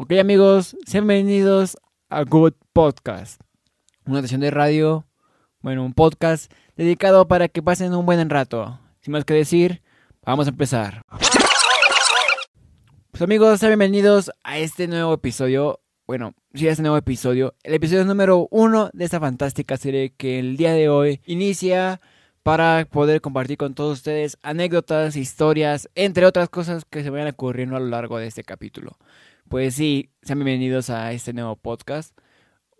Ok amigos, sean bienvenidos a Good Podcast, una estación de radio, bueno, un podcast dedicado para que pasen un buen rato. Sin más que decir, vamos a empezar. Pues amigos, sean bienvenidos a este nuevo episodio, bueno, sí, a este nuevo episodio, el episodio número uno de esta fantástica serie que el día de hoy inicia para poder compartir con todos ustedes anécdotas, historias, entre otras cosas que se vayan ocurriendo a lo largo de este capítulo. Pues sí, sean bienvenidos a este nuevo podcast.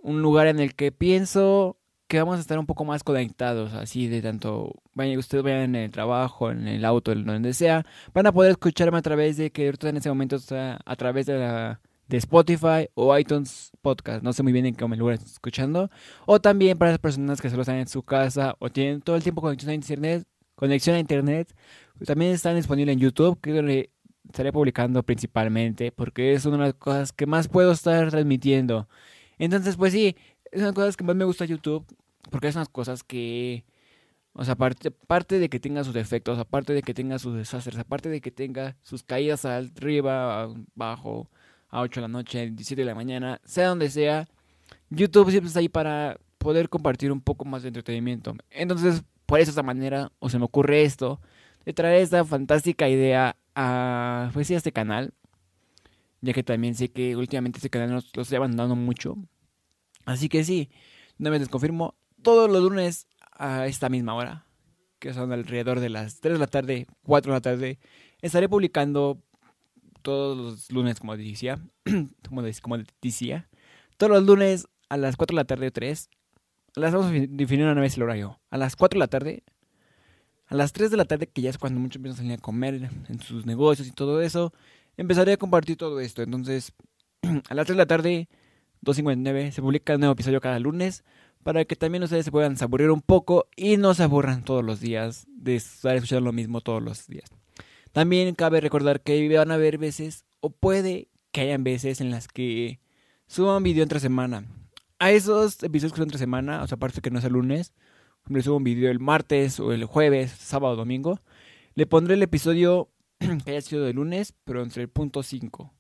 Un lugar en el que pienso que vamos a estar un poco más conectados, así de tanto, vayan, ustedes vayan en el trabajo, en el auto, en donde sea, van a poder escucharme a través de que en ese momento está a través de la de Spotify o iTunes Podcast. No sé muy bien en qué lugar están escuchando. O también para las personas que solo están en su casa o tienen todo el tiempo conexión a internet, conexión a internet, también están disponibles en YouTube, que estaré publicando principalmente, porque es una de las cosas que más puedo estar transmitiendo. Entonces, pues sí, es una de las cosas que más me gusta YouTube, porque es unas cosas que, o sea, aparte, aparte de que tenga sus defectos, aparte de que tenga sus desastres, aparte de que tenga sus caídas arriba, abajo, a 8 de la noche, a 17 de la mañana, sea donde sea, YouTube siempre está ahí para poder compartir un poco más de entretenimiento. Entonces, por esa manera, o se me ocurre esto, de traer esta fantástica idea a, pues sí, a este canal. Ya que también sé que últimamente este canal lo estoy abandonando mucho. Así que sí, una vez les confirmo, todos los lunes a esta misma hora, que son alrededor de las 3 de la tarde, 4 de la tarde, estaré publicando todos los lunes, como decía, como, decía, todos los lunes a las 4 de la tarde o 3, las vamos a definir una vez el horario. A las 4 de la tarde a las 3 de la tarde, que ya es cuando muchos empiezan a salir a comer en sus negocios y todo eso, empezaré a compartir todo esto. Entonces, a las 3 de la tarde, 2.59, se publica un nuevo episodio cada lunes para que también ustedes se puedan aburrir un poco y no se aburran todos los días de estar escuchando lo mismo todos los días. También cabe recordar que van a haber veces, o puede que hayan veces en las que suban video entre semana. A esos episodios que son entre semana, o sea, aparte que no es el lunes, le subo un video el martes o el jueves, sábado o domingo, le pondré el episodio que haya sido de lunes, pero entre el punto 5.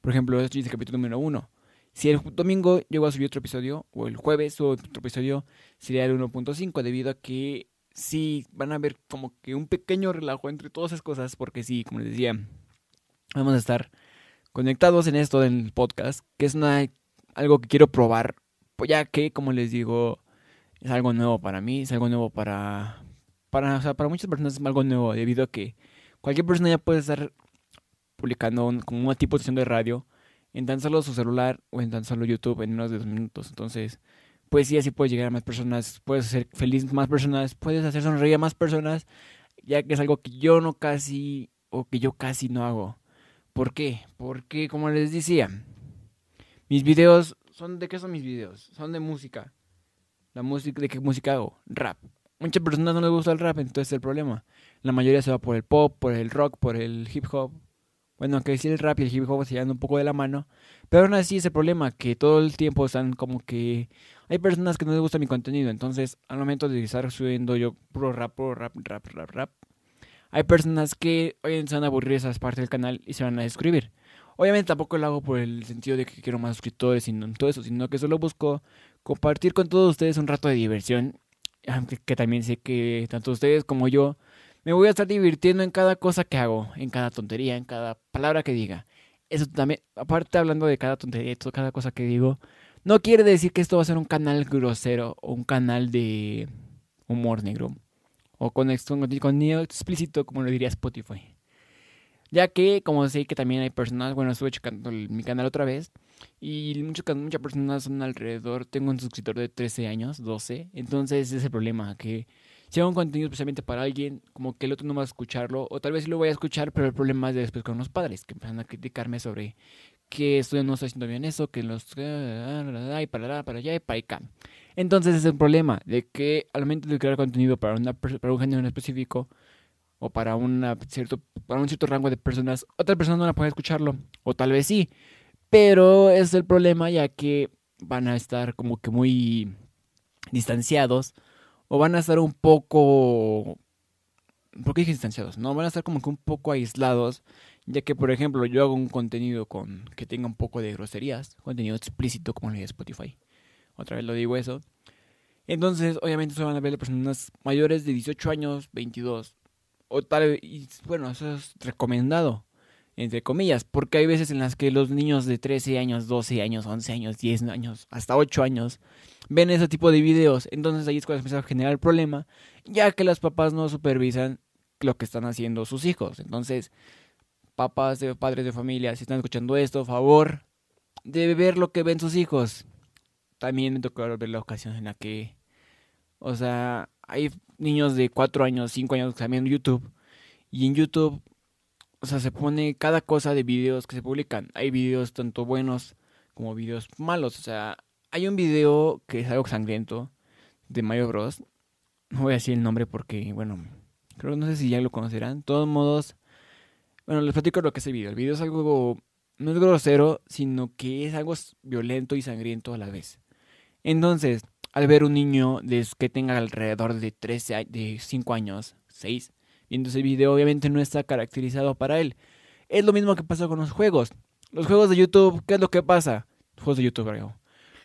Por ejemplo, este es el capítulo número 1. Si el domingo llego a subir otro episodio, o el jueves subo otro episodio, sería el 1.5, debido a que sí van a ver como que un pequeño relajo entre todas esas cosas, porque sí, como les decía, vamos a estar conectados en esto del podcast, que es una, algo que quiero probar, pues ya que, como les digo, es algo nuevo para mí, es algo nuevo para, para, para muchas personas es algo nuevo, debido a que cualquier persona ya puede estar publicando como una tipo de sesión de radio en tan solo su celular o en tan solo YouTube en unos dos minutos. Entonces, pues sí, así puedes llegar a más personas, puedes hacer feliz más personas, puedes hacer sonreír a más personas, ya que es algo que yo no casi, o que yo casi no hago. ¿Por qué? Porque, como les decía, mis videos son, ¿de qué son mis videos? Son de música. La música, ¿de qué música hago? Rap. Muchas personas no les gusta el rap, entonces es el problema. La mayoría se va por el pop, por el rock, por el hip hop. Bueno, aunque sí el rap y el hip hop se llevan un poco de la mano. Pero aún así es el problema, que todo el tiempo están como que... Hay personas que no les gusta mi contenido, entonces al momento de estar subiendo yo pro rap, pro rap, rap, rap, rap, hay personas que hoy se van a aburrir esas partes del canal y se van a suscribir. Obviamente tampoco lo hago por el sentido de que quiero más suscriptores y todo eso, sino que solo busco compartir con todos ustedes un rato de diversión. Que también sé que tanto ustedes como yo me voy a estar divirtiendo en cada cosa que hago, en cada tontería, en cada palabra que diga. Eso también, aparte hablando de cada tontería, cada cosa que digo, no quiere decir que esto va a ser un canal grosero o un canal de humor negro o con contenido explícito como lo diría Spotify. Ya que, como sé que también hay personas, bueno, estuve checando mi canal otra vez. Y muchas, muchas personas son alrededor, tengo un suscriptor de 13 años, 12. Entonces es el problema, que si hago un contenido especialmente para alguien, como que el otro no va a escucharlo. O tal vez sí lo voy a escuchar, pero el problema es después con los padres, que empiezan a criticarme sobre que estoy, no estoy haciendo bien eso, que los... Y para allá, para allá y para acá. Entonces es el problema, de que al momento de crear contenido para, una, para un género en específico, o para, una cierto, para un cierto rango de personas, otra persona no la puede escucharlo, o tal vez sí, pero es el problema ya que van a estar como que muy distanciados, o van a estar un poco... ¿Por qué dije distanciados? No, van a estar como que un poco aislados, Ya que, por ejemplo, yo hago un contenido con que tenga un poco de groserías, contenido explícito como el de Spotify. Otra vez lo digo eso. Entonces, obviamente, se van a ver personas mayores de 18 años, 22. O tal vez, bueno, eso es recomendado, entre comillas, porque hay veces en las que los niños de 13 años, 12 años, 11 años, 10 años, hasta 8 años, ven ese tipo de videos. Entonces ahí es cuando empieza a generar el problema, ya que los papás no supervisan lo que están haciendo sus hijos. Entonces, papás, de, padres de familia, si están escuchando esto, favor de ver lo que ven sus hijos. También me tocó ver la ocasión en la que, o sea, hay niños de 4 años, 5 años que están YouTube. Y en YouTube, o sea, se pone cada cosa de videos que se publican. Hay videos tanto buenos como videos malos. O sea, hay un video que es algo sangriento de Mario Bros. No voy a decir el nombre porque, bueno, creo no sé si ya lo conocerán. De todos modos, bueno, les platico lo que es el video. El video es algo, no es grosero, sino que es algo violento y sangriento a la vez. Entonces, al ver un niño que tenga alrededor de 13, de 5 años, 6, viendo ese video, obviamente no está caracterizado para él. Es lo mismo que pasa con los juegos. Los juegos de YouTube, ¿qué es lo que pasa? Juegos de YouTube, creo.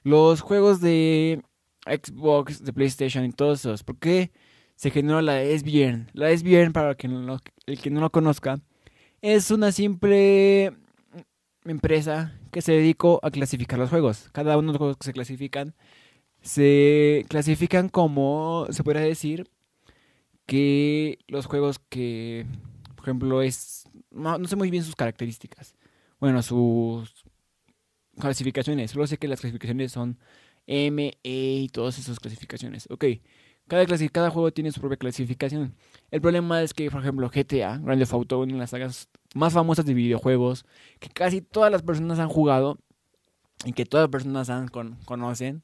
Los juegos de Xbox, de PlayStation y todos esos. ¿Por qué se generó la SBN? La SBN, para el que no lo conozca, es una simple empresa que se dedicó a clasificar los juegos. Cada uno de los juegos que se clasifican se clasifican como, se podría decir, que los juegos que, por ejemplo, es, no, sé muy bien sus características. Bueno, sus clasificaciones. Solo sé que las clasificaciones son M, E y todas esas clasificaciones. Ok, cada, cada juego tiene su propia clasificación. El problema es que, por ejemplo, GTA, Grand Theft Auto, una de las sagas más famosas de videojuegos, que casi todas las personas han jugado y que todas las personas han, conocen,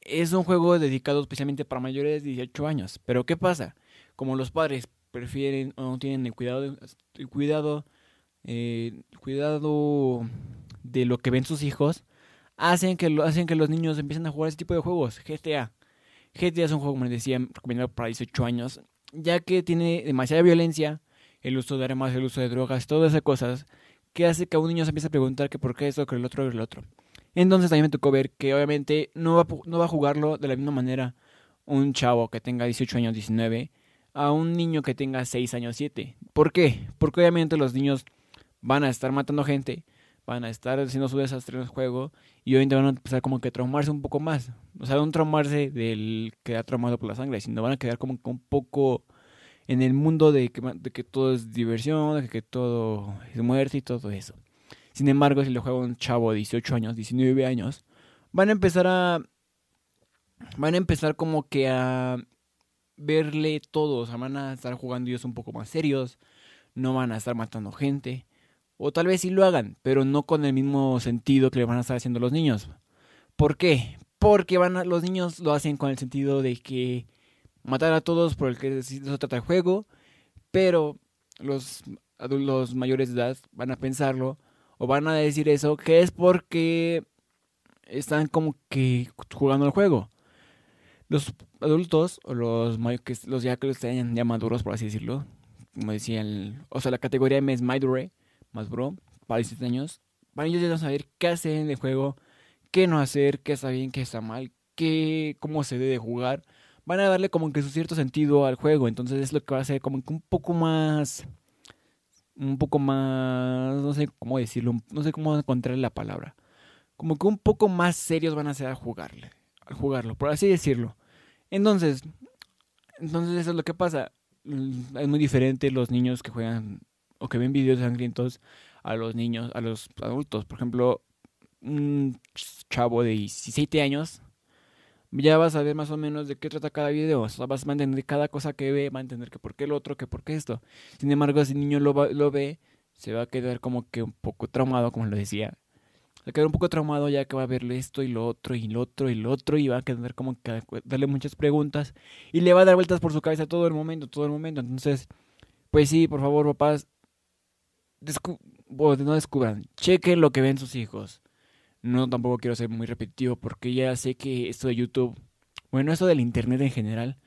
es un juego dedicado especialmente para mayores de 18 años. Pero ¿qué pasa? Como los padres prefieren o no tienen el cuidado, el cuidado, eh, cuidado de lo que ven sus hijos, hacen que, lo, hacen que los niños empiecen a jugar ese tipo de juegos. GTA. GTA es un juego, como les decía, recomendado para 18 años, ya que tiene demasiada violencia, el uso de armas, el uso de drogas, todas esas cosas, que hace que a un niño se empiece a preguntar que por qué esto, que el otro, que el otro. Entonces también me tocó ver que obviamente no va, no va a jugarlo de la misma manera un chavo que tenga 18 años, 19, a un niño que tenga 6 años, 7. ¿Por qué? Porque obviamente los niños van a estar matando gente, van a estar haciendo su desastre en el juego y obviamente van a empezar como que a traumarse un poco más. O sea, no traumarse del que ha traumado por la sangre, sino van a quedar como que un poco en el mundo de que, de que todo es diversión, de que todo es muerte y todo eso. Sin embargo, si le juega un chavo de 18 años, 19 años, van a empezar a. Van a empezar como que a verle todo. O sea, van a estar jugando ellos un poco más serios. No van a estar matando gente. O tal vez sí lo hagan, pero no con el mismo sentido que le van a estar haciendo los niños. ¿Por qué? Porque van a, los niños lo hacen con el sentido de que matar a todos por el que se trata el juego, pero los adultos mayores de edad van a pensarlo o van a decir eso, que es porque están como que jugando el juego. Los adultos, o los, los ya que estén ya maduros, por así decirlo, como decían, o sea, la categoría M es Madure, más bro, para 17 años, para ellos ya a saber qué hacer en el juego, qué no hacer, qué está bien, qué está mal, qué, cómo se debe jugar. Van a darle como que su cierto sentido al juego, entonces es lo que va a ser como que un poco más un poco más, no sé cómo decirlo, no sé cómo encontrar la palabra. Como que un poco más serios van a ser al jugarle, al jugarlo, por así decirlo. Entonces, entonces eso es lo que pasa. Es muy diferente los niños que juegan o que ven videos sangrientos a los niños, a los adultos. Por ejemplo, un chavo de 17 años ya vas a ver más o menos de qué trata cada video. A entender cada cosa que ve, va a entender que por qué el otro, que por qué esto. Sin embargo, si el niño lo, lo ve, se va a quedar como que un poco traumado, como lo decía. A quedar un poco traumado ya que va a verle esto y lo otro y lo otro y lo otro y va a quedar como que darle muchas preguntas y le va a dar vueltas por su cabeza todo el momento, todo el momento. Entonces, pues sí, por favor, papás, no descubran, chequen lo que ven sus hijos no tampoco quiero ser muy repetitivo porque ya sé que esto de YouTube, bueno, esto del Internet en general,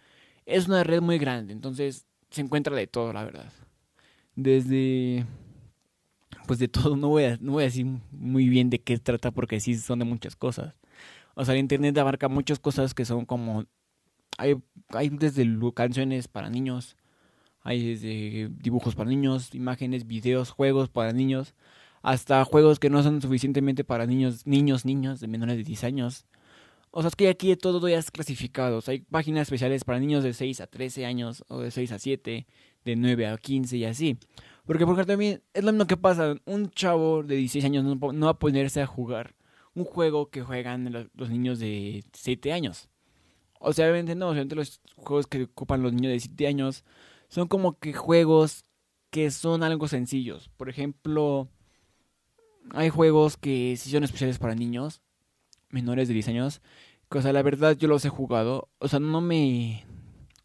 es una red muy grande, entonces se encuentra de todo, la verdad. Desde pues de todo, no voy, a, no voy a decir muy bien de qué trata porque sí son de muchas cosas. O sea, el internet abarca muchas cosas que son como... Hay, hay desde canciones para niños, hay desde dibujos para niños, imágenes, videos, juegos para niños, hasta juegos que no son suficientemente para niños, niños, niños de menores de 10 años. O sea, es que aquí todo ya es clasificado. hay páginas especiales para niños de 6 a 13 años, o de 6 a 7, de 9 a 15 y así. Porque, porque también es lo mismo que pasa. Un chavo de 16 años no, va a ponerse a jugar un juego que juegan los, niños de 7 años. O sea, obviamente no, obviamente los juegos que ocupan los niños de 7 años son como que juegos que son algo sencillos. Por ejemplo, hay juegos que sí son especiales para niños menores de 10 años. Que, o sea, la verdad yo los he jugado. O sea, no me...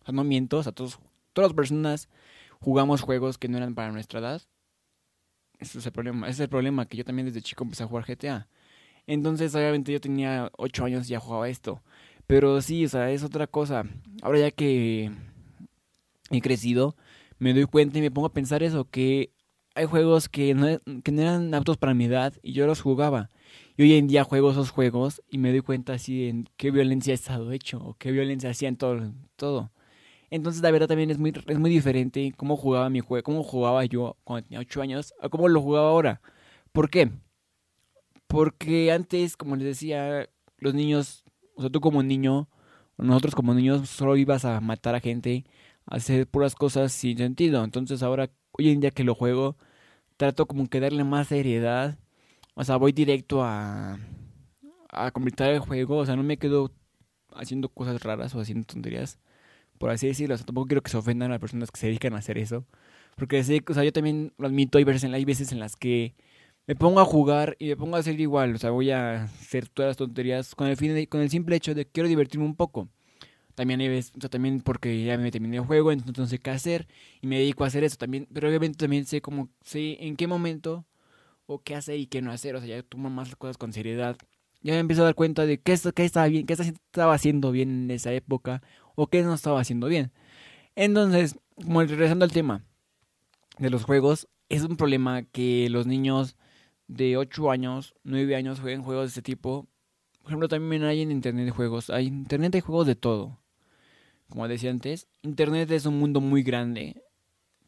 O sea, no miento. O sea, todas las personas jugamos juegos que no eran para nuestra edad. Ese es el problema. Ese es el problema, que yo también desde chico empecé a jugar GTA. Entonces, obviamente yo tenía 8 años y ya jugaba esto. Pero sí, o sea, es otra cosa. Ahora ya que he crecido, me doy cuenta y me pongo a pensar eso, que hay juegos que no, no eran aptos para mi edad y yo los jugaba. Y hoy en día juego esos juegos y me doy cuenta así en qué violencia ha estado hecho o qué violencia hacía en todo. todo. Entonces la verdad también es muy, es muy diferente cómo jugaba mi juego, cómo jugaba yo cuando tenía 8 años a cómo lo jugaba ahora. ¿Por qué? Porque antes, como les decía, los niños, o sea, tú como niño, nosotros como niños solo ibas a matar a gente, a hacer puras cosas sin sentido. Entonces ahora, hoy en día que lo juego, trato como que darle más seriedad. O sea, voy directo a, a completar el juego. O sea, no me quedo haciendo cosas raras o haciendo tonterías, por así decirlo. O sea, tampoco quiero que se ofendan a personas que se dedican a hacer eso. Porque sé, o sea, yo también lo admito, hay veces, hay veces en las que me pongo a jugar y me pongo a hacer igual. O sea, voy a hacer todas las tonterías con el, fin de, con el simple hecho de que quiero divertirme un poco. También hay veces, o sea, también porque ya me terminé el juego, entonces no sé qué hacer y me dedico a hacer eso también. Pero obviamente también sé cómo, sé en qué momento o qué hacer y qué no hacer. O sea, ya tomo más las cosas con seriedad. Ya me empiezo a dar cuenta de qué, qué estaba bien, qué estaba haciendo bien en esa época o qué no estaba haciendo bien. Entonces, como regresando al tema de los juegos, es un problema que los niños de 8 años, 9 años jueguen juegos de este tipo. Por ejemplo, también hay en internet juegos. Hay internet de juegos de todo. Como decía antes, internet es un mundo muy grande.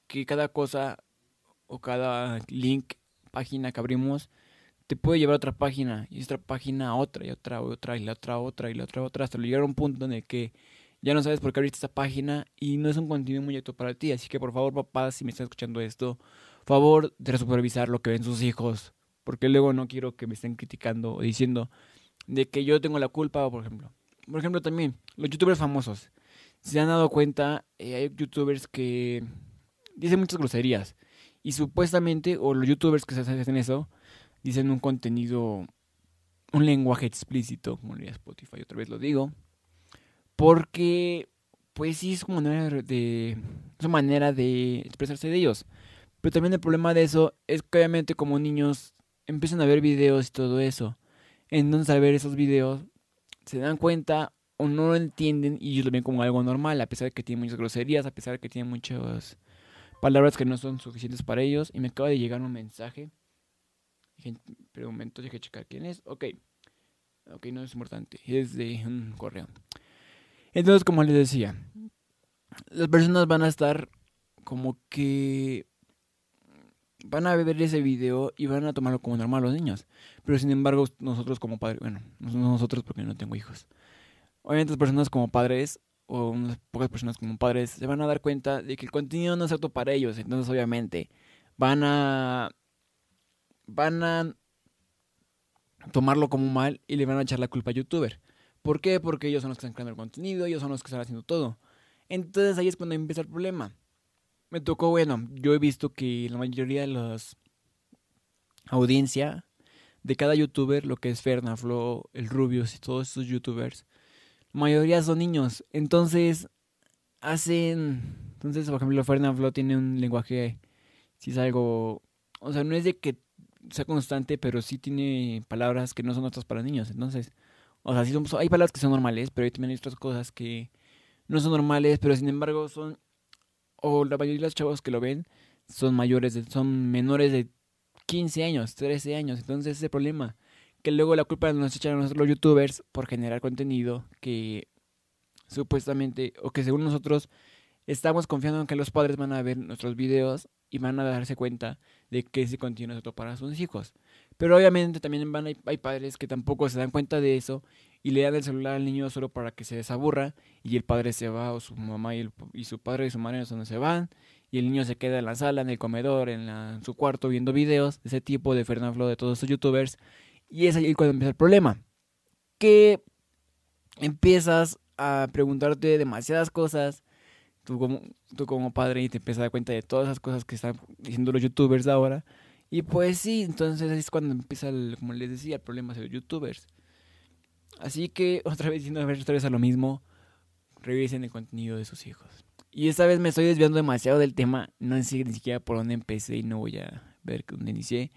Que cada cosa o cada link, página que abrimos, te puede llevar a otra página. Y otra página a otra, y otra, otra, y la otra, otra, y la otra, otra. Hasta llegar a un punto en el que ya no sabes por qué abriste esta página y no es un contenido muy alto para ti. Así que por favor, papás, si me están escuchando esto, favor de supervisar lo que ven sus hijos porque luego no quiero que me estén criticando o diciendo de que yo tengo la culpa, por ejemplo. Por ejemplo, también los youtubers famosos. Se han dado cuenta, eh, hay youtubers que dicen muchas groserías. Y supuestamente, o los youtubers que se hacen eso, dicen un contenido, un lenguaje explícito, como diría Spotify, otra vez lo digo. Porque, pues sí, es como manera de, una manera de expresarse de ellos. Pero también el problema de eso es que obviamente como niños empiezan a ver videos y todo eso. Entonces al ver esos videos se dan cuenta o no lo entienden y ellos lo ven como algo normal, a pesar de que tiene muchas groserías, a pesar de que tiene muchas palabras que no son suficientes para ellos. Y me acaba de llegar un mensaje. Pero un momento, que checar quién es. Ok. Ok, no es importante. Es de un correo. Entonces, como les decía, las personas van a estar como que van a ver ese video y van a tomarlo como normal los niños. Pero sin embargo, nosotros como padres, bueno, nosotros porque no tengo hijos. Obviamente las personas como padres o unas pocas personas como padres se van a dar cuenta de que el contenido no es apto para ellos. Entonces obviamente van a van a tomarlo como mal y le van a echar la culpa a youtuber. ¿Por qué? Porque ellos son los que están creando el contenido, ellos son los que están haciendo todo. Entonces ahí es cuando empieza el problema me tocó, bueno, yo he visto que la mayoría de las audiencia de cada youtuber, lo que es Fernaflo, el Rubius y todos estos youtubers, la mayoría son niños. Entonces, hacen. Entonces, por ejemplo, Fernaflo tiene un lenguaje, si es algo. O sea, no es de que sea constante, pero sí tiene palabras que no son otras para niños. Entonces, o sea, sí son, hay palabras que son normales, pero hay también otras cosas que no son normales, pero sin embargo son o la mayoría de los chavos que lo ven son mayores, de, son menores de 15 años, 13 años. Entonces ese problema. Que luego la culpa nos echan a nosotros los youtubers por generar contenido que supuestamente, o que según nosotros estamos confiando en que los padres van a ver nuestros videos y van a darse cuenta de que ese contenido es otro para sus hijos. Pero obviamente también van, hay, padres que tampoco se dan cuenta de eso y le dan el celular al niño solo para que se desaburra y el padre se va o su mamá y, y su padre y su madre no se van y el niño se queda en la sala, en el comedor, en, su cuarto viendo videos de ese tipo de Fernando Flo, de todos estos youtubers y es ahí cuando empieza el problema. Que empiezas a preguntarte demasiadas cosas tú como, tú como padre y te empiezas a dar cuenta de todas esas cosas que están diciendo los youtubers ahora. Y pues sí, entonces es cuando empieza, el, como les decía, el problema de los youtubers. Así que otra vez diciendo a ver a lo mismo, revisen el contenido de sus hijos. Y esta vez me estoy desviando demasiado del tema, no sé ni siquiera por dónde empecé y no voy a ver dónde inicié.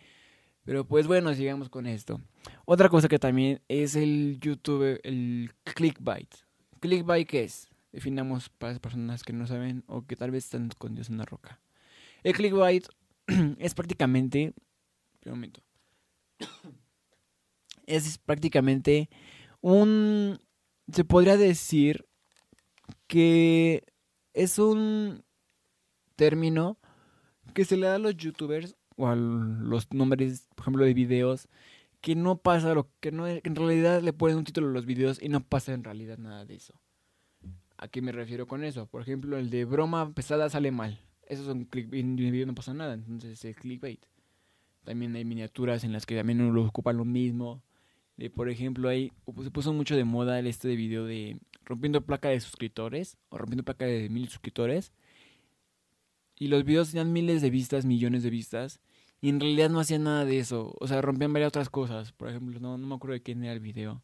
Pero pues bueno, sigamos con esto. Otra cosa que también es el YouTube, el clickbait. ¿Clickbait qué es? Definamos para las personas que no saben o que tal vez están escondidos en una roca. El clickbait es prácticamente. Un momento. Es prácticamente un. Se podría decir que es un término que se le da a los youtubers o a los nombres, por ejemplo, de videos que no pasa lo que no en realidad le ponen un título a los videos y no pasa en realidad nada de eso. ¿A qué me refiero con eso? Por ejemplo, el de broma pesada sale mal. Eso es un clickbait, en el video no pasa nada, entonces es clickbait. También hay miniaturas en las que también uno lo ocupa lo mismo. Por ejemplo, hay, se puso mucho de moda este de video de rompiendo placa de suscriptores o rompiendo placa de mil suscriptores. Y los videos tenían miles de vistas, millones de vistas. Y en realidad no hacían nada de eso. O sea, rompían varias otras cosas. Por ejemplo, no, no me acuerdo de quién era el video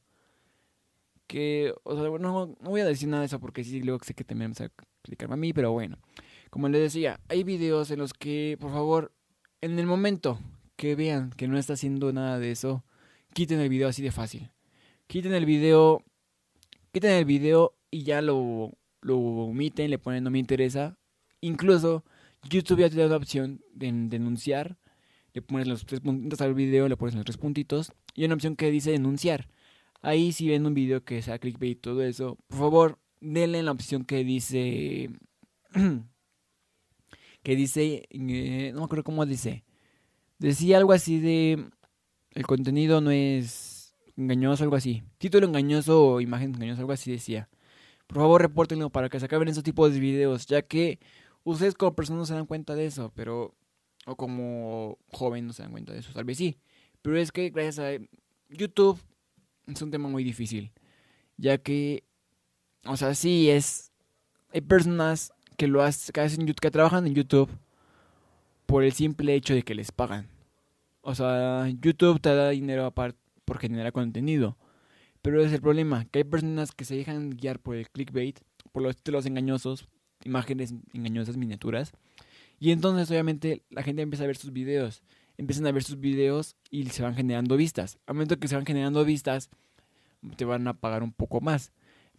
que, o sea, bueno, no, voy a decir nada de eso porque sí, luego sé que también me a explicarme a mí, pero bueno, como les decía, hay videos en los que, por favor, en el momento que vean que no está haciendo nada de eso, quiten el video así de fácil. Quiten el video, quiten el video y ya lo, lo omiten, le ponen no me interesa. Incluso YouTube ya te da la opción de denunciar. Le pones los tres puntitos al video, le pones los tres puntitos. Y una opción que dice denunciar. Ahí si ven un video que sea clickbait y todo eso, por favor, denle la opción que dice... que dice... Eh, no me acuerdo cómo dice. Decía algo así de... El contenido no es engañoso, algo así. Título engañoso o imagen engañosa, algo así decía. Por favor, repórtenlo para que se acaben esos tipos de videos, ya que ustedes como personas no se dan cuenta de eso, pero... O como joven no se dan cuenta de eso, tal vez sí. Pero es que gracias a YouTube es un tema muy difícil, ya que, o sea, sí es, hay personas que lo hacen, que, hacen, que trabajan en YouTube por el simple hecho de que les pagan. O sea, YouTube te da dinero aparte por generar contenido. Pero es el problema, que hay personas que se dejan guiar por el clickbait, por los títulos engañosos, imágenes engañosas, miniaturas. Y entonces obviamente la gente empieza a ver sus videos empiezan a ver sus videos y se van generando vistas. Al momento que se van generando vistas, te van a pagar un poco más.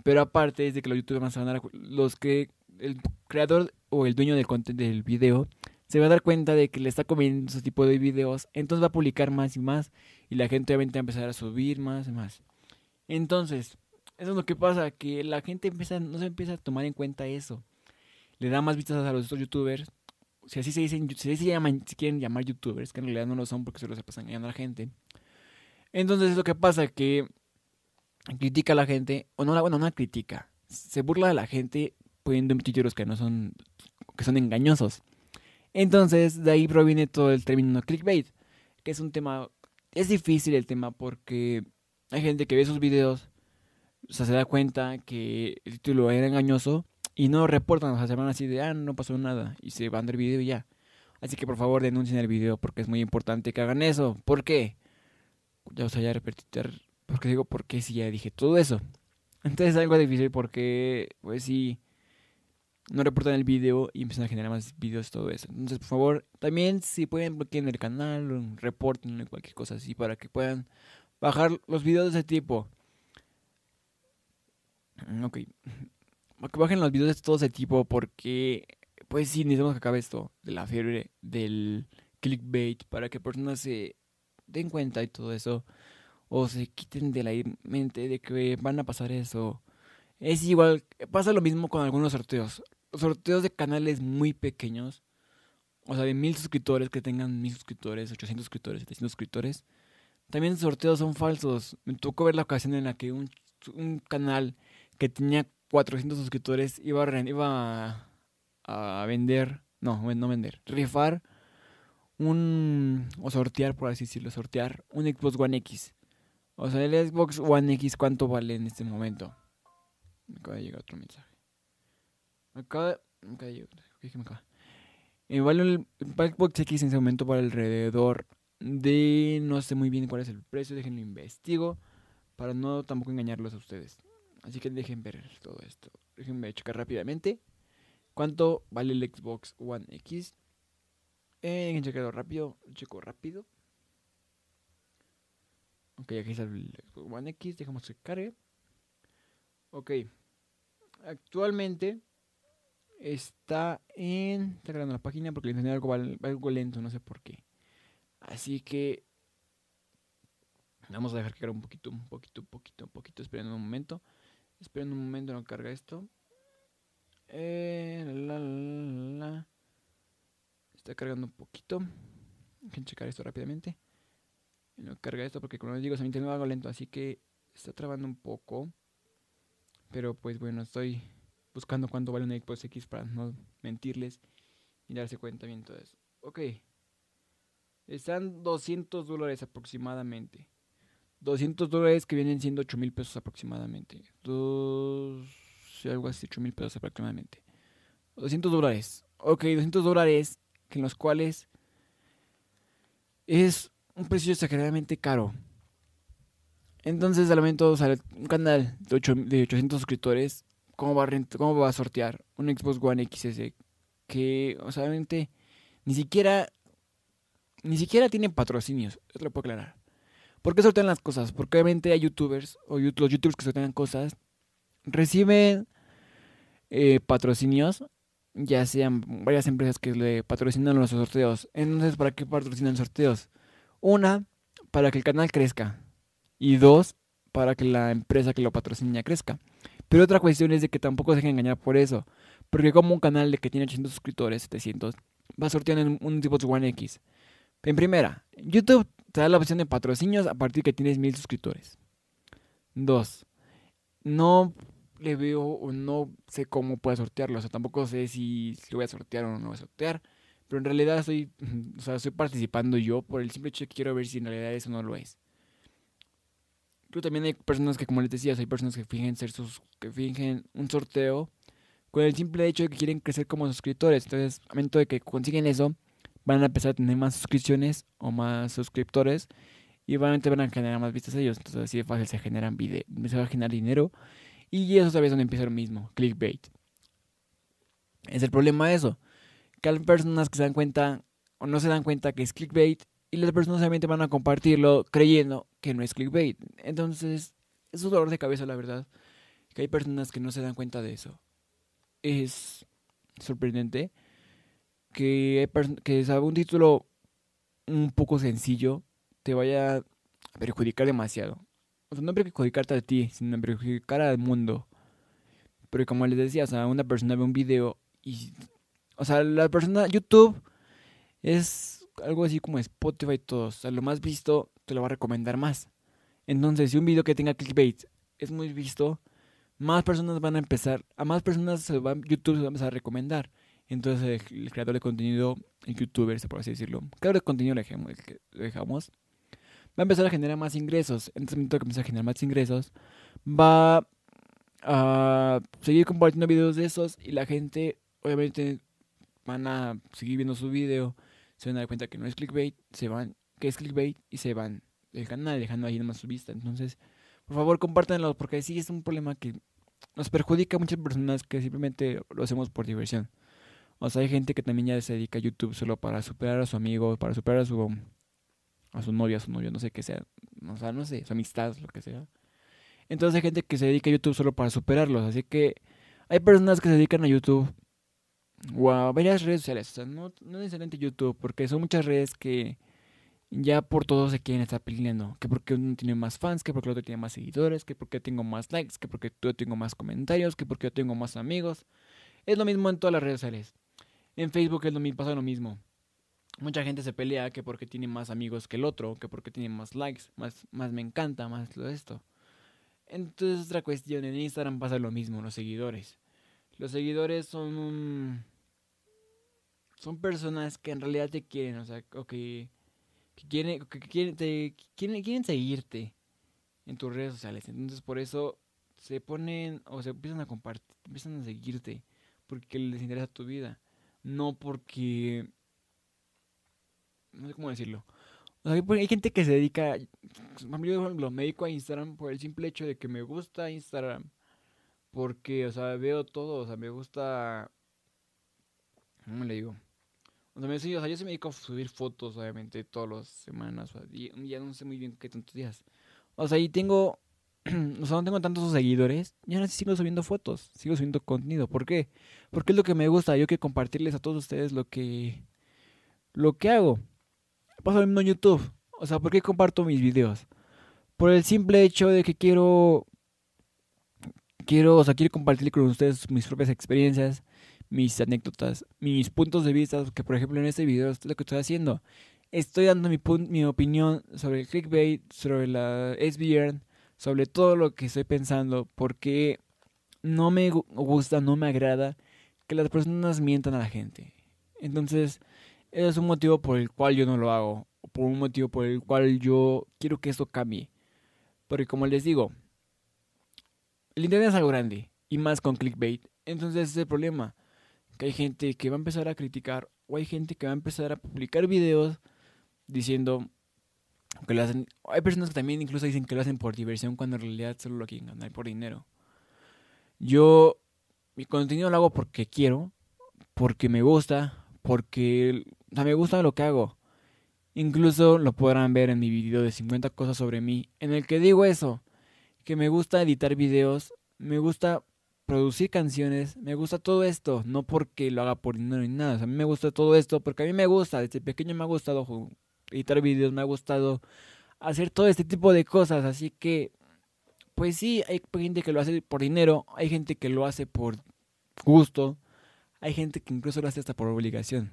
Pero aparte es de que los youtubers van a dar, los que el creador o el dueño del del video se va a dar cuenta de que le está comiendo ese tipo de videos, entonces va a publicar más y más y la gente obviamente va a empezar a subir más y más. Entonces, eso es lo que pasa, que la gente empieza, no se empieza a tomar en cuenta eso. Le da más vistas a los otros youtubers si así se dicen, si se llaman, si quieren llamar youtubers, que en realidad no lo son porque solo se pasan engañando a la gente. Entonces es lo que pasa que critica a la gente, o no, bueno, no critica, se burla de la gente poniendo títulos que no son, que son engañosos. Entonces de ahí proviene todo el término clickbait, que es un tema, es difícil el tema porque hay gente que ve sus videos, o sea, se da cuenta que el título era engañoso y no reportan, o sea, se van así de, ah, no pasó nada, y se van del video y ya. Así que por favor denuncien el video porque es muy importante que hagan eso. ¿Por qué? Ya os voy a repetir, porque digo, porque si ya dije todo eso. Entonces es algo difícil porque, pues sí, no reportan el video y empiezan a generar más videos, todo eso. Entonces, por favor, también si pueden bloquear el canal, reporten cualquier cosa así para que puedan bajar los videos de ese tipo. Ok que bajen los videos de todo ese tipo porque, pues sí, necesitamos que acabe esto de la fiebre del clickbait para que personas se den cuenta y todo eso. O se quiten de la mente de que van a pasar eso. Es igual, pasa lo mismo con algunos sorteos. Sorteos de canales muy pequeños. O sea, de mil suscriptores que tengan mil suscriptores, 800 suscriptores, 700 suscriptores. También sorteos son falsos. Me tocó ver la ocasión en la que un, canal que tenía 400 suscriptores iba a, iba a, vender, no, no vender, rifar un, o sortear, por así decirlo, sortear un Xbox One X. O sea, el Xbox One X, ¿cuánto vale en este momento? Me acaba de llegar otro mensaje. Acaba. Y vale el, Xbox X en ese momento vale alrededor de, no sé muy bien cuál es el precio, déjenlo investigo, para no tampoco engañarlos a ustedes. Así que dejen ver todo esto. Déjenme checar rápidamente. ¿Cuánto vale el Xbox One X? Eh, dejen checarlo rápido. Checo rápido. Ok, aquí está el Xbox One X. Dejamos que cargue. Ok. Actualmente está en. Está cargando la página porque le enseñé algo, algo lento, no sé por qué. Así que. Vamos a dejar cargue un poquito, un poquito, un poquito, un poquito. Esperando un momento. Esperen un momento, no carga esto. Eh, Está cargando un poquito. Hay que checar esto rápidamente. No carga esto porque como les digo, se me algo lento, así que está trabando un poco. Pero pues bueno, estoy buscando cuánto vale un Xbox X para no mentirles y darse cuenta bien todo eso. Ok. Están 200 dólares aproximadamente. 200 dólares que vienen siendo 8 mil pesos aproximadamente. Dos, algo así, 8 mil pesos aproximadamente. 200 dólares. Ok, 200 dólares en los cuales es un precio exageradamente caro. Entonces, al momento, sale un canal de, 8, de 800 suscriptores, ¿cómo va, a ¿cómo va a sortear un Xbox One XS? Que, obviamente, ni siquiera, ni siquiera tiene patrocinios, eso lo puedo aclarar. ¿Por qué sortean las cosas? Porque obviamente hay youtubers o los youtubers que sortean cosas reciben eh, patrocinios, ya sean varias empresas que le patrocinan los sorteos. Entonces, ¿para qué patrocinan sorteos? Una, para que el canal crezca. Y dos, para que la empresa que lo patrocina crezca. Pero otra cuestión es de que tampoco se dejen engañar por eso. Porque como un canal de que tiene 800 suscriptores, 700, va sorteando un de One X. En primera, YouTube te da la opción de patrocinios a partir que tienes mil suscriptores. Dos, no le veo o no sé cómo puedo sortearlo. O sea, tampoco sé si lo voy a sortear o no lo voy a sortear. Pero en realidad estoy, o sea, estoy participando yo por el simple hecho de que quiero ver si en realidad eso no lo es. Creo también hay personas que, como les decía, hay personas que fingen ser sus, que fingen un sorteo con el simple hecho de que quieren crecer como suscriptores. Entonces, al momento de que consiguen eso, van a empezar a tener más suscripciones o más suscriptores y obviamente van a generar más vistas ellos. Entonces así de fácil se generan video, se va a generar dinero y eso sabes donde empieza lo mismo, clickbait. Es el problema de eso. Que hay personas que se dan cuenta o no se dan cuenta que es clickbait y las personas solamente van a compartirlo creyendo que no es clickbait. Entonces es un dolor de cabeza la verdad. Que hay personas que no se dan cuenta de eso. Es sorprendente que, que sabe un título un poco sencillo te vaya a perjudicar demasiado. O sea, no perjudicarte a ti, sino perjudicar al mundo. Pero como les decía, o sea, una persona ve un video y... O sea, la persona... YouTube es algo así como Spotify y todo. O sea, lo más visto te lo va a recomendar más. Entonces, si un video que tenga clickbait es muy visto, más personas van a empezar... A más personas YouTube se va a empezar a recomendar. Entonces el, creador de contenido, el youtuber, por así decirlo, creador de contenido lo dejamos, va a empezar a generar más ingresos. En este momento que empieza a generar más ingresos, va a seguir compartiendo videos de esos y la gente, obviamente, van a seguir viendo su video, se van a dar cuenta que no es clickbait, se van, que es clickbait y se van del canal dejando ahí nomás su vista. Entonces, por favor, compártanlo porque sí es un problema que nos perjudica a muchas personas que simplemente lo hacemos por diversión. O sea, hay gente que también ya se dedica a YouTube solo para superar a su amigo, para superar a su a su novia, a su novio, no sé qué sea, o sea, no sé, su amistad, lo que sea. Entonces hay gente que se dedica a YouTube solo para superarlos, así que hay personas que se dedican a YouTube a varias redes sociales. O sea, no, no necesariamente YouTube, porque son muchas redes que ya por todo se quieren estar peleando. Que porque uno tiene más fans, que porque el otro tiene más seguidores, que porque tengo más likes, que porque yo tengo más comentarios, que porque yo tengo más amigos. Es lo mismo en todas las redes sociales. En Facebook es lo mismo, pasa lo mismo. Mucha gente se pelea que porque tiene más amigos que el otro, que porque tiene más likes, más, más me encanta, más todo esto. Entonces otra cuestión, en Instagram pasa lo mismo, los seguidores. Los seguidores son son personas que en realidad te quieren, o sea, o que, quieren, que quieren, te, quieren, quieren seguirte en tus redes sociales. Entonces por eso se ponen o se empiezan a compartir, empiezan a seguirte porque les interesa tu vida, no porque no sé cómo decirlo. Hay gente que se dedica, yo me dedico a Instagram por el simple hecho de que me gusta Instagram. Porque, o sea, veo todo, o sea, me gusta... ¿Cómo le digo? O sea, me, sí, o sea, yo se me dedico a subir fotos, obviamente, todas las semanas. O sea, ya no sé muy bien qué tantos días. O sea, y tengo... o sea, no tengo tantos seguidores. Ya no sigo subiendo fotos, sigo subiendo contenido. ¿Por qué? Porque es lo que me gusta. Yo quiero compartirles a todos ustedes lo que... Lo que hago pasa lo mismo en YouTube. O sea, ¿por qué comparto mis videos? Por el simple hecho de que quiero. Quiero, o sea, quiero compartir con ustedes mis propias experiencias, mis anécdotas, mis puntos de vista. Que por ejemplo en este video es lo que estoy haciendo. Estoy dando mi, mi opinión sobre el clickbait, sobre la SBR, sobre todo lo que estoy pensando. Porque no me gusta, no me agrada que las personas mientan a la gente. Entonces, ese es un motivo por el cual yo no lo hago. O por un motivo por el cual yo quiero que esto cambie. Porque como les digo, el internet es algo grande. Y más con clickbait. Entonces ese es el problema. Que hay gente que va a empezar a criticar. O hay gente que va a empezar a publicar videos diciendo que lo hacen. Hay personas que también incluso dicen que lo hacen por diversión cuando en realidad solo lo quieren ganar por dinero. Yo mi contenido lo hago porque quiero, porque me gusta, porque me gusta lo que hago. Incluso lo podrán ver en mi video de 50 cosas sobre mí, en el que digo eso, que me gusta editar videos, me gusta producir canciones, me gusta todo esto, no porque lo haga por dinero ni nada, a mí me gusta todo esto porque a mí me gusta, desde pequeño me ha gustado editar videos, me ha gustado hacer todo este tipo de cosas, así que pues sí, hay gente que lo hace por dinero, hay gente que lo hace por gusto, hay gente que incluso lo hace hasta por obligación.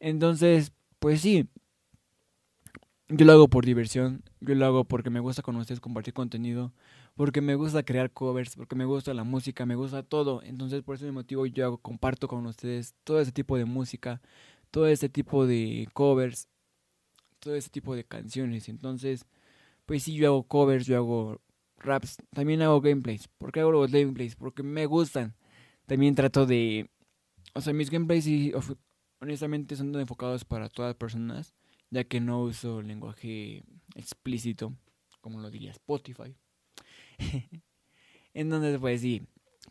Entonces, pues sí, yo lo hago por diversión, yo lo hago porque me gusta con ustedes compartir contenido, porque me gusta crear covers, porque me gusta la música, me gusta todo. Entonces, por ese motivo yo hago, comparto con ustedes todo ese tipo de música, todo ese tipo de covers, todo ese tipo de canciones. Entonces, pues sí, yo hago covers, yo hago raps, también hago gameplays. ¿Por qué hago los gameplays? Porque me gustan. También trato de... O sea, mis gameplays honestamente son enfocados para todas las personas, ya que no uso lenguaje explícito, como lo diría Spotify. Entonces, pues sí.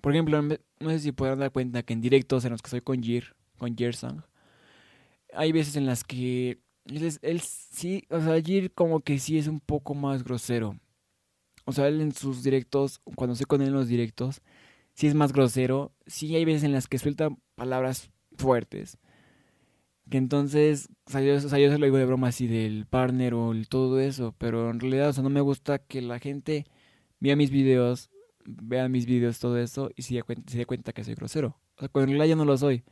Por ejemplo, no sé si pueden dar cuenta que en directos en los que soy con Jir, con Jersang, hay veces en las que él, sí, o sea, Jir como que sí es un poco más grosero. O sea, él en sus directos, cuando estoy con él en los directos, sí es más grosero. Sí hay veces en las que suelta palabras fuertes. Que entonces, o sea, yo, se lo digo de broma así del partner o todo eso, pero en realidad, o sea, no me gusta que la gente vea mis videos, vea mis videos, todo eso, y se dé cuenta, cuenta que soy grosero. O sea, cuando en realidad yo no lo soy.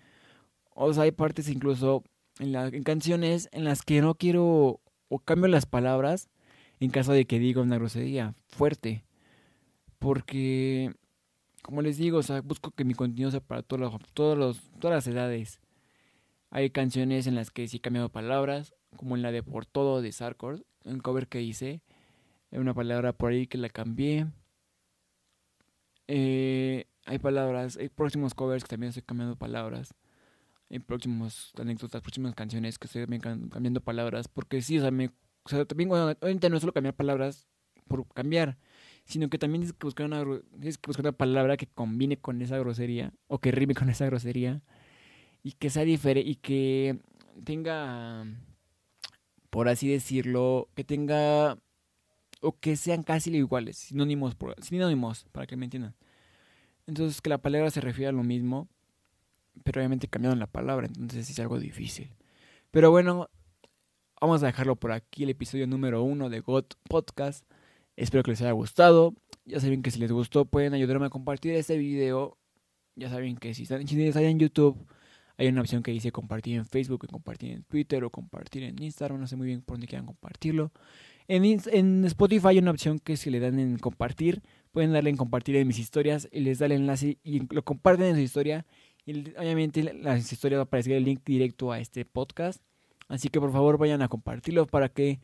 O sea, hay partes incluso en, la, en canciones en las que no quiero o cambio las palabras en caso de que diga una grosería fuerte. Porque, como les digo, o sea, busco que mi contenido sea para todos los, todos los, todas las edades. Hay canciones en las que sí he cambiado palabras, como en la de Por Todo de Sarkor, un cover que hice. Hay una palabra por ahí que la cambié. Eh, hay palabras, hay próximos covers que también estoy cambiando palabras. Hay próximos anécdotas, próximas canciones que estoy cambiando palabras. Porque sí, o sea, me, también no es solo cambiar palabras por cambiar, sino que también tienes que buscar una, tienes que buscar una palabra que combine con esa grosería o que rime con esa grosería y que sea diferente y que tenga, por así decirlo, que tenga o que sean casi iguales, sinónimos, por, sinónimos, para que me entiendan. Entonces, que la palabra se refiere a lo mismo pero obviamente cambiaron la palabra, entonces es algo difícil. Pero bueno, vamos a dejarlo por aquí, el episodio número uno de God Podcast. Espero que les haya gustado. Ya saben que si les gustó pueden ayudarme a compartir este video. Ya saben que si están, si están en YouTube hay una opción que dice compartir en Facebook, compartir en Twitter o compartir en Instagram. No sé muy bien por dónde quieran compartirlo. En, en Spotify hay una opción que si le dan en compartir, pueden darle en compartir en mis historias y les da el enlace y lo comparten en su historia. Y obviamente las historias va a aparecer el link directo a este podcast. Así que por favor vayan a compartirlo para que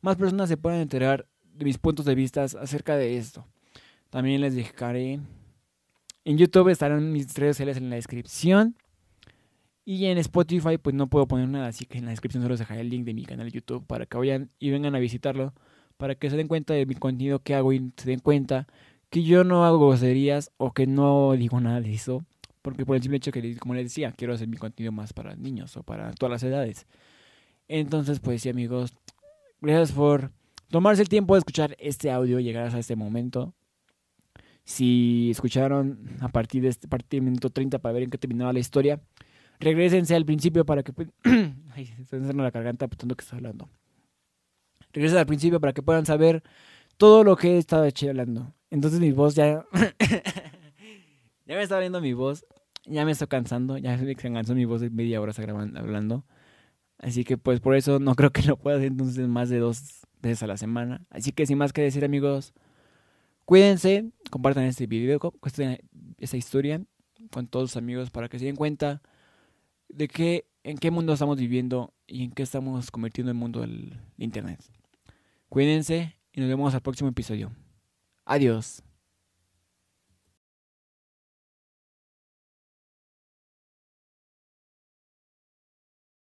más personas se puedan enterar de mis puntos de vista acerca de esto. También les dejaré en YouTube estarán mis redes sociales en la descripción. Y en Spotify pues no puedo poner nada, así que en la descripción solo les dejaré el link de mi canal de YouTube para que vayan y vengan a visitarlo, para que se den cuenta de mi contenido que hago y se den cuenta que yo no hago groserías o que no digo nada de eso, porque por el simple hecho que, como les decía, quiero hacer mi contenido más para niños o para todas las edades. Entonces, pues sí, amigos, gracias por tomarse el tiempo de escuchar este audio, llegar hasta este momento. Si escucharon a partir de este partir del minuto 30 para ver en qué terminaba la historia, regresense al principio para que... Ay, se está la garganta tanto que estoy hablando. Regresen al principio para que puedan saber todo lo que he estado hablando. Entonces mi voz ya... ya me está viendo mi voz. Ya me estoy cansando. Ya me cansó mi voz de media hora grabando, hablando. Así que pues por eso no creo que lo pueda hacer entonces más de dos veces a la semana. Así que sin más que decir amigos, cuídense, compartan este video, esta historia con todos sus amigos para que se den cuenta de qué, en qué mundo estamos viviendo y en qué estamos convirtiendo el mundo del Internet. Cuídense y nos vemos al próximo episodio. Adiós.